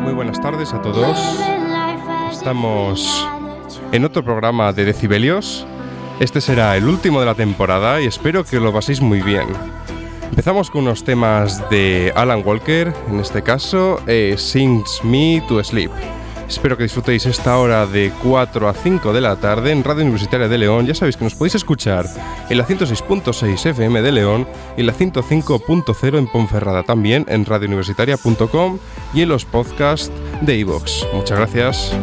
Muy buenas tardes a todos. Estamos en otro programa de Decibelios. Este será el último de la temporada y espero que lo paséis muy bien. Empezamos con unos temas de Alan Walker, en este caso, eh, Sings Me to Sleep. Espero que disfrutéis esta hora de 4 a 5 de la tarde en Radio Universitaria de León. Ya sabéis que nos podéis escuchar en la 106.6 FM de León y la 105.0 en Ponferrada, también en radiouniversitaria.com y en los podcasts de iVoox. Muchas gracias.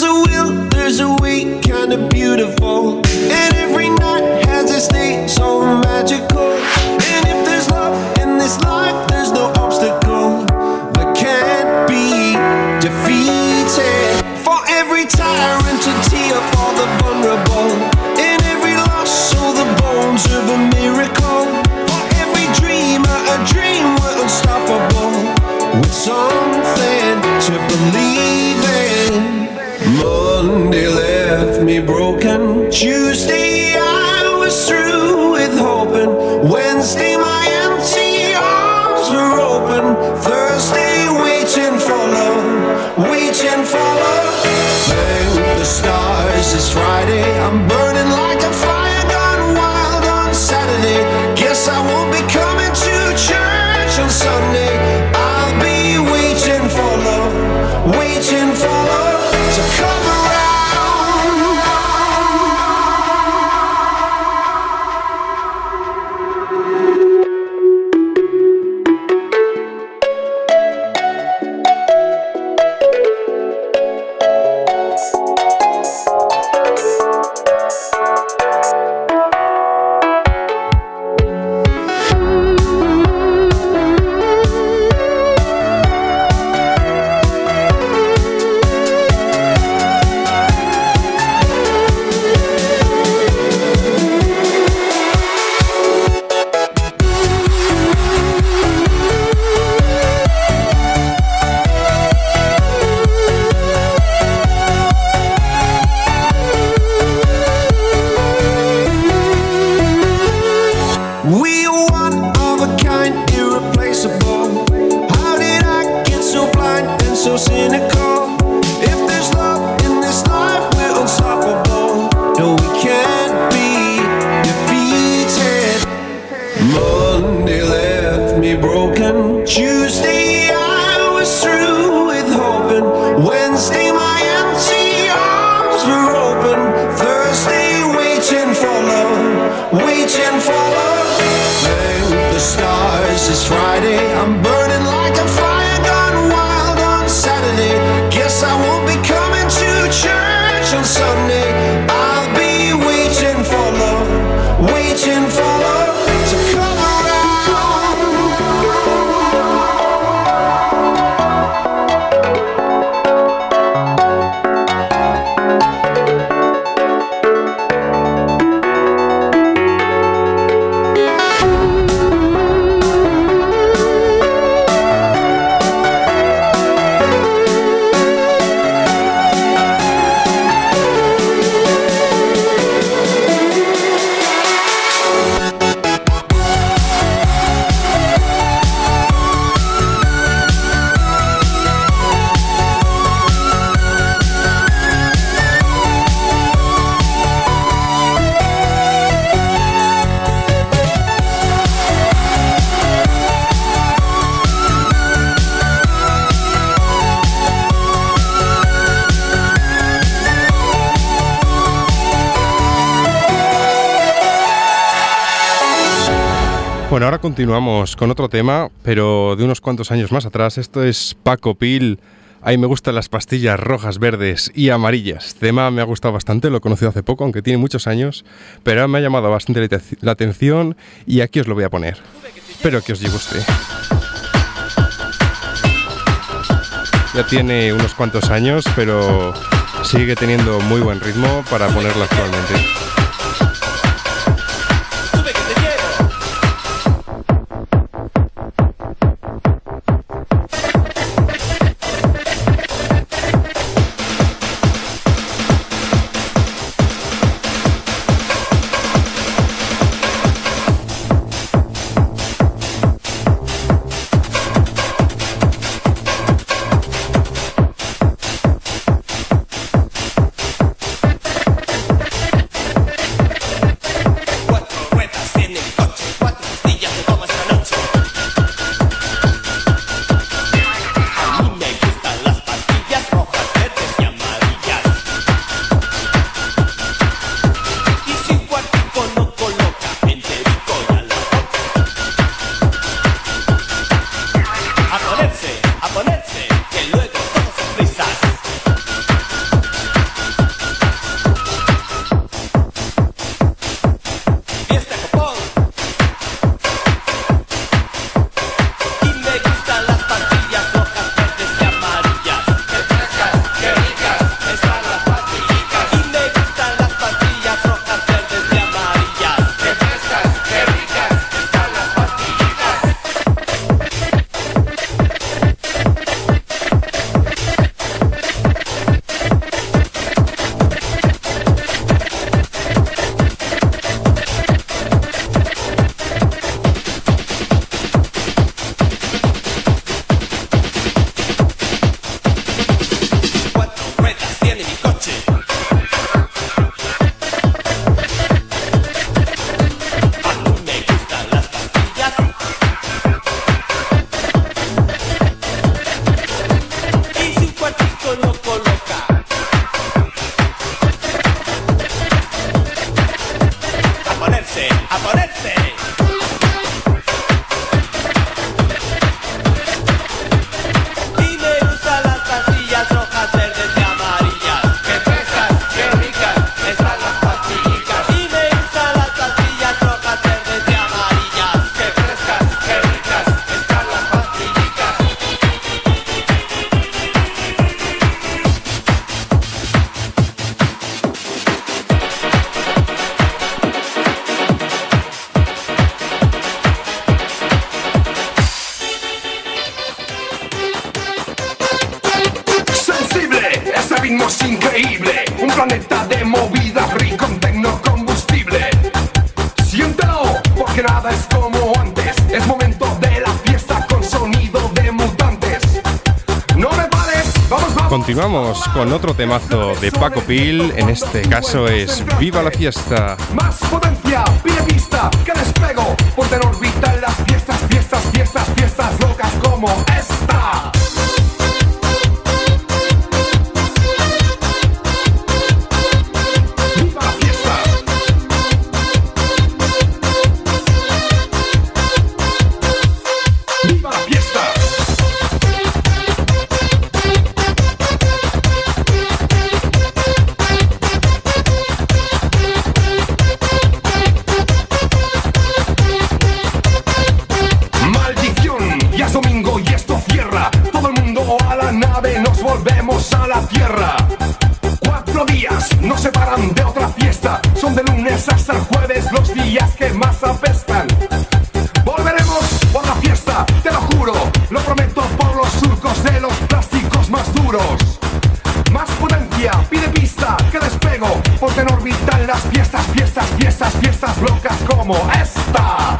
There's a will, there's a way, kinda beautiful. And every night has a day so magical. Ahora continuamos con otro tema, pero de unos cuantos años más atrás. Esto es Paco Pil. Ahí me gustan las pastillas rojas, verdes y amarillas. Tema me ha gustado bastante, lo he conocido hace poco, aunque tiene muchos años, pero me ha llamado bastante la atención y aquí os lo voy a poner. Espero que os guste. Ya tiene unos cuantos años, pero sigue teniendo muy buen ritmo para ponerlo actualmente. con otro temazo de Paco Pil, en este caso es Viva la fiesta. Más potencia, pide pista, que despego por tener las piezas, piezas, piezas, piezas locas como esta.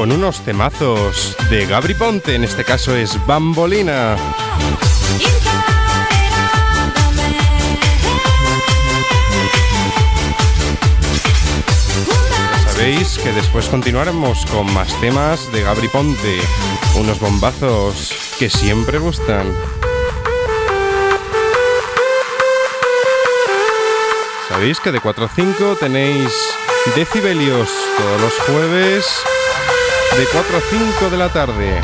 Con unos temazos de Gabri Ponte, en este caso es Bambolina. Ya sabéis que después continuaremos con más temas de Gabri Ponte, unos bombazos que siempre gustan. Sabéis que de 4 a 5 tenéis decibelios todos los jueves de 4 a 5 de la tarde.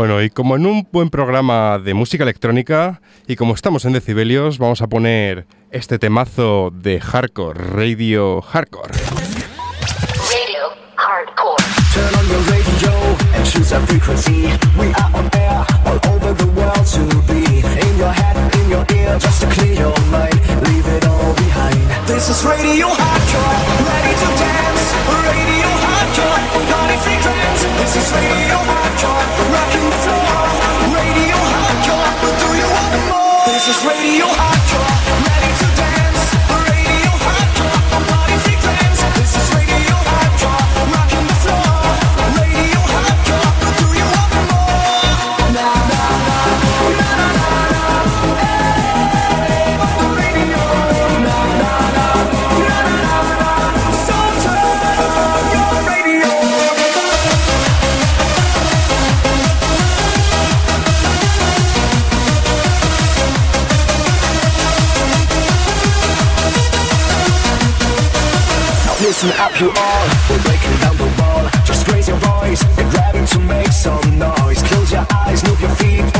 Bueno, y como en un buen programa de música electrónica, y como estamos en decibelios, vamos a poner este temazo de hardcore, Radio Hardcore. Radio Hardcore. Turn on your radio and choose a frequency. We are on air all over the world to be. In your head, in your ear, just to clear your mind. Leave it all behind. This is Radio Hardcore, ready to dance. This is Radio Hardcore, Listen up, you all. We're breaking down the wall. Just raise your voice. Get ready to make some noise. Close your eyes, move your feet,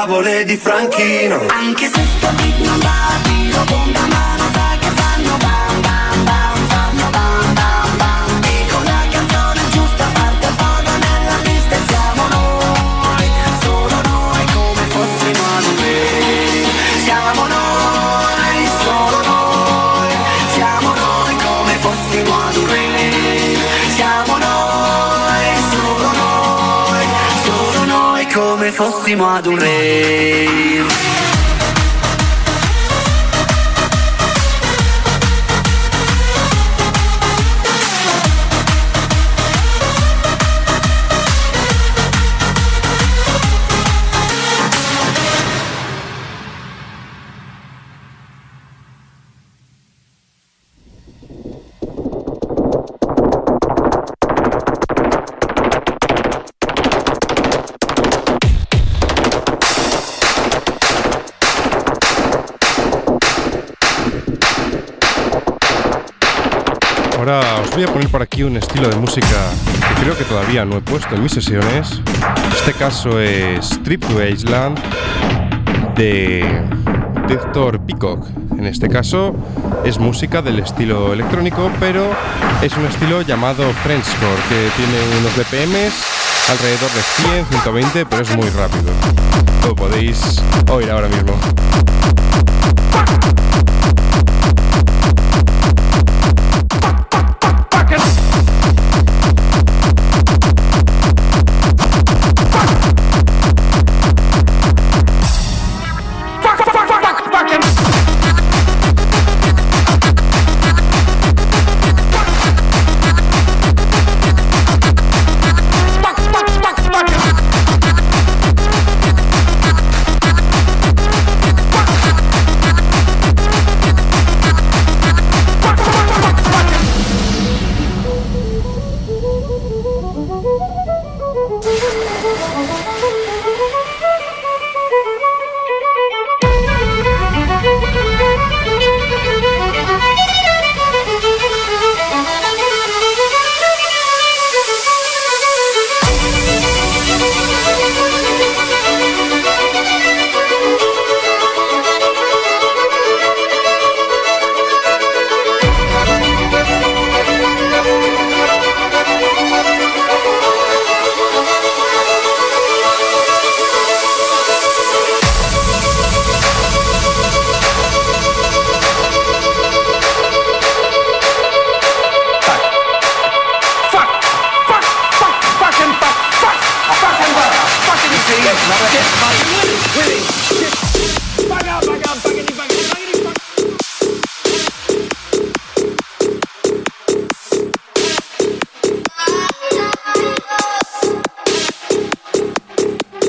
favole di Franchino. Anche se sto bitto la bomba ma fossimo ad un rave. por aquí un estilo de música que creo que todavía no he puesto en mis sesiones. Este caso es Trip to Island de Héctor Peacock. En este caso es música del estilo electrónico, pero es un estilo llamado Frenchcore, que tiene unos BPMs alrededor de 100, 120, pero es muy rápido. Lo podéis oír ahora mismo.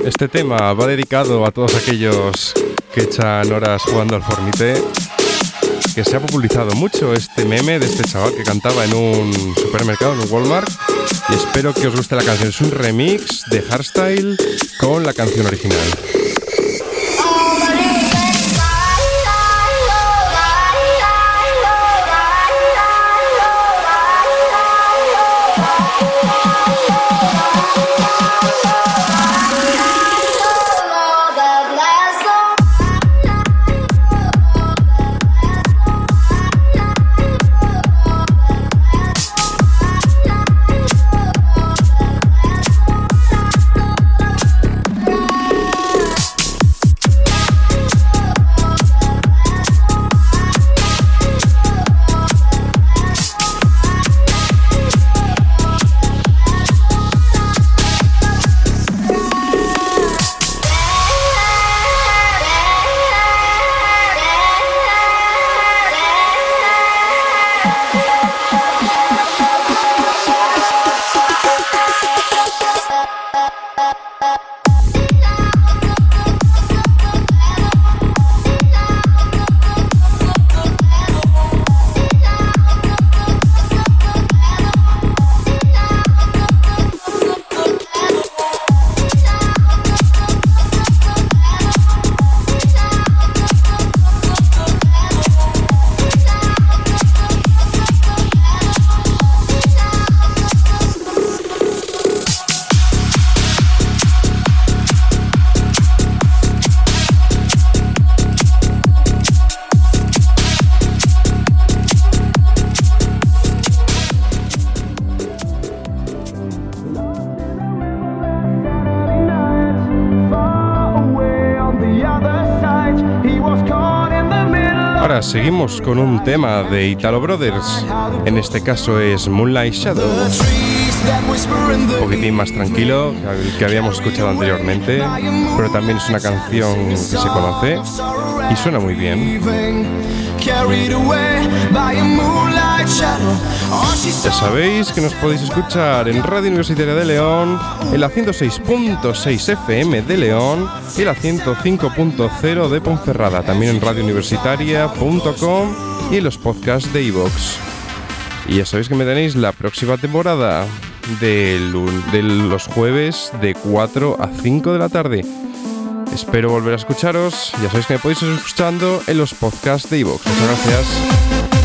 Este tema va dedicado a todos aquellos que echan horas jugando al Formité. Que se ha popularizado mucho este meme de este chaval que cantaba en un supermercado, en un Walmart. Y espero que os guste la canción. Es un remix de Hardstyle con la canción original. Seguimos con un tema de Italo Brothers. En este caso es Moonlight Shadow. Un poquitín más tranquilo que habíamos escuchado anteriormente, pero también es una canción que se conoce y suena muy bien. Ya sabéis que nos podéis escuchar en Radio Universitaria de León, en la 106.6 FM de León y la 105.0 de Ponferrada, también en radiouniversitaria.com y en los podcasts de iVox. Y ya sabéis que me tenéis la próxima temporada de, de los jueves de 4 a 5 de la tarde. Espero volver a escucharos. Ya sabéis que me podéis ir escuchando en los podcasts de iVox. Muchas gracias.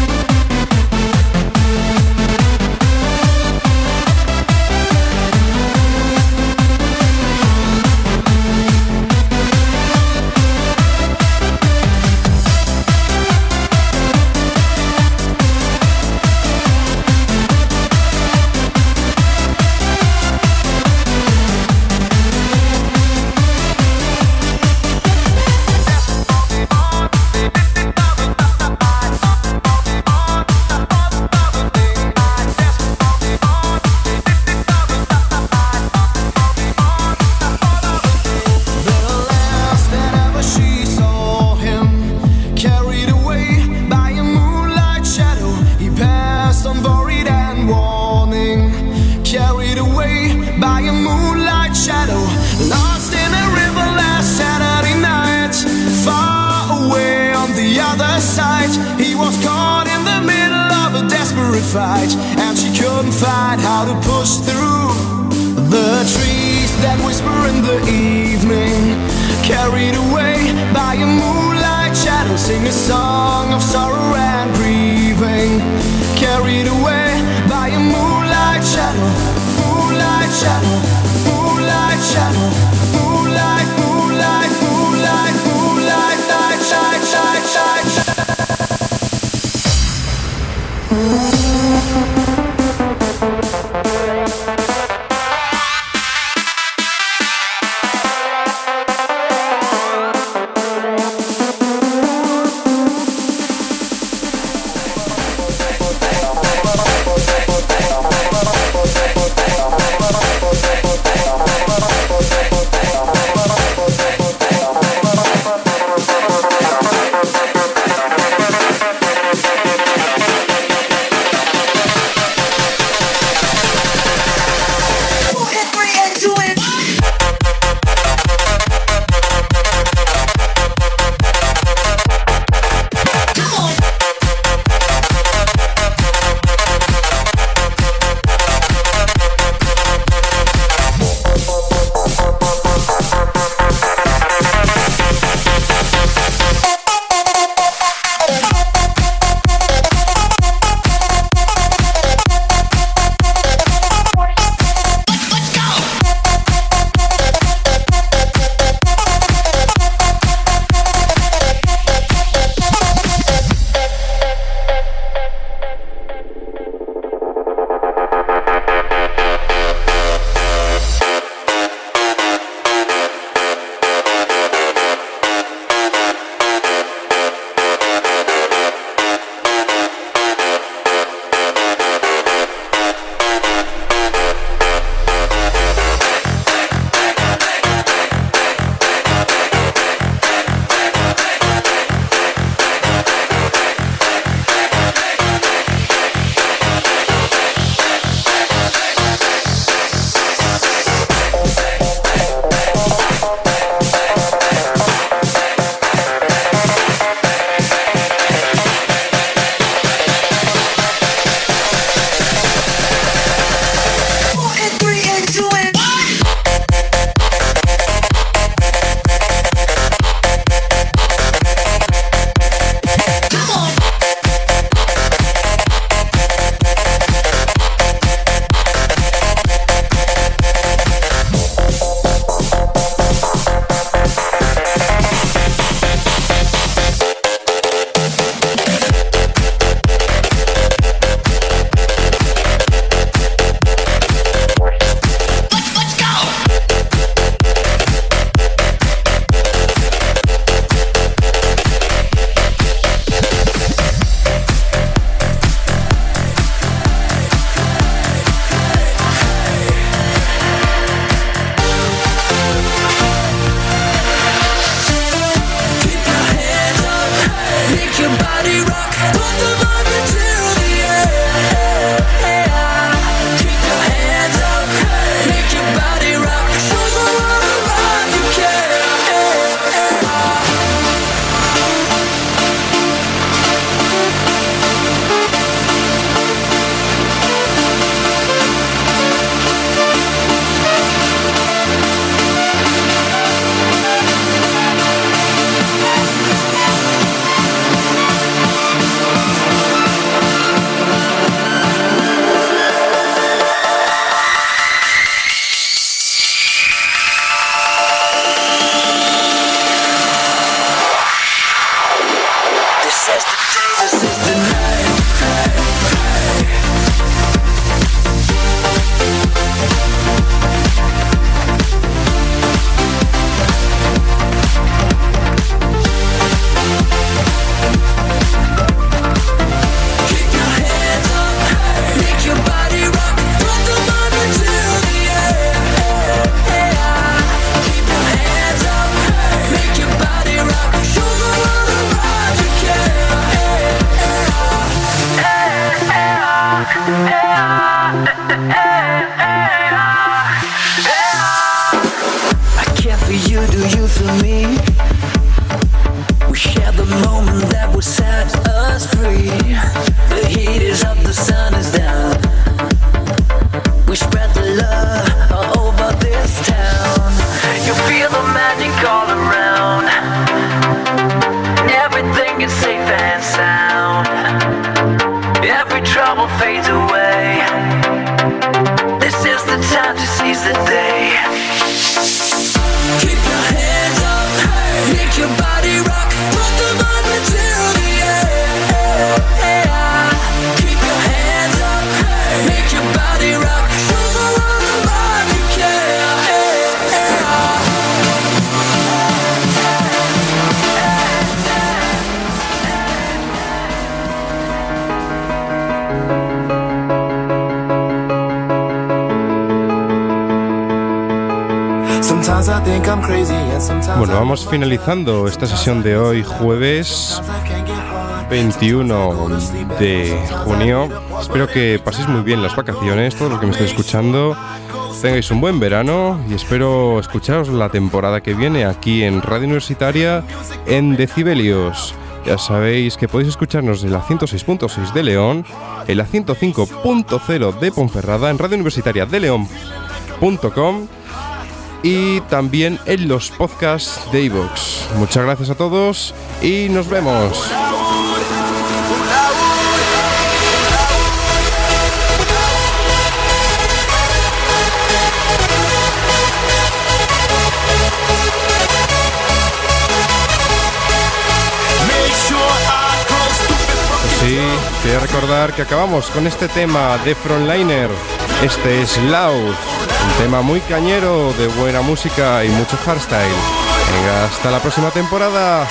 Bueno, vamos finalizando esta sesión de hoy, jueves 21 de junio. Espero que paséis muy bien las vacaciones, todos los que me estéis escuchando. Tengáis un buen verano y espero escucharos la temporada que viene aquí en Radio Universitaria en Decibelios. Ya sabéis que podéis escucharnos en la 106.6 de León, en la 105.0 de Ponferrada, en Radio Universitaria de León.com y también en los podcasts de iVoox. Muchas gracias a todos y nos vemos. Sí, quería recordar que acabamos con este tema de Frontliner. Este es Loud, tema muy cañero, de buena música y mucho hardstyle. Venga, hasta la próxima temporada.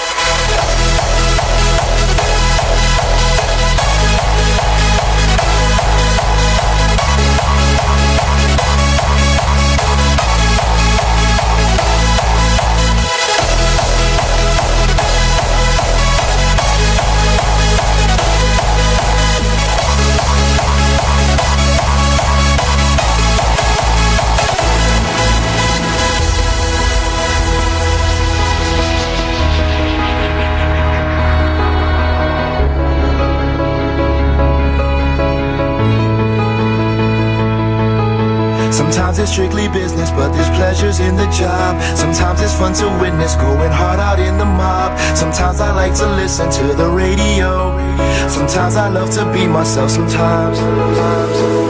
Sometimes it's strictly business, but there's pleasures in the job. Sometimes it's fun to witness going hard out in the mob. Sometimes I like to listen to the radio. Sometimes I love to be myself. Sometimes.